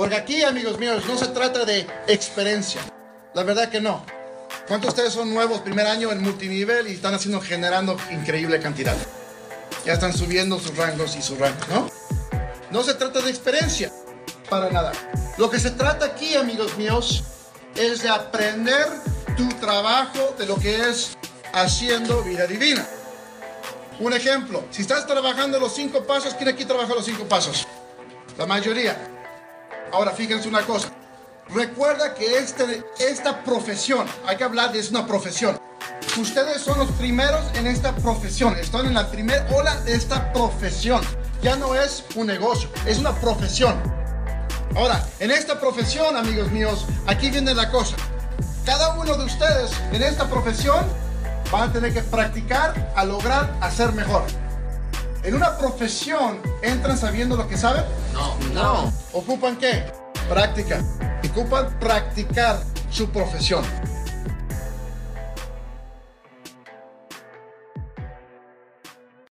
Porque aquí, amigos míos, no se trata de experiencia. La verdad que no. ¿Cuántos de ustedes son nuevos primer año en multinivel y están haciendo, generando increíble cantidad? Ya están subiendo sus rangos y sus rangos, ¿no? No se trata de experiencia, para nada. Lo que se trata aquí, amigos míos, es de aprender tu trabajo de lo que es haciendo vida divina. Un ejemplo, si estás trabajando los cinco pasos, ¿quién aquí trabaja los cinco pasos? La mayoría. Ahora, fíjense una cosa. Recuerda que este, esta profesión, hay que hablar de es una profesión. Ustedes son los primeros en esta profesión, están en la primera ola de esta profesión. Ya no es un negocio, es una profesión. Ahora, en esta profesión, amigos míos, aquí viene la cosa. Cada uno de ustedes en esta profesión van a tener que practicar a lograr hacer mejor. En una profesión, ¿entran sabiendo lo que saben? No, no. ¿Ocupan qué? Práctica. Ocupan practicar su profesión.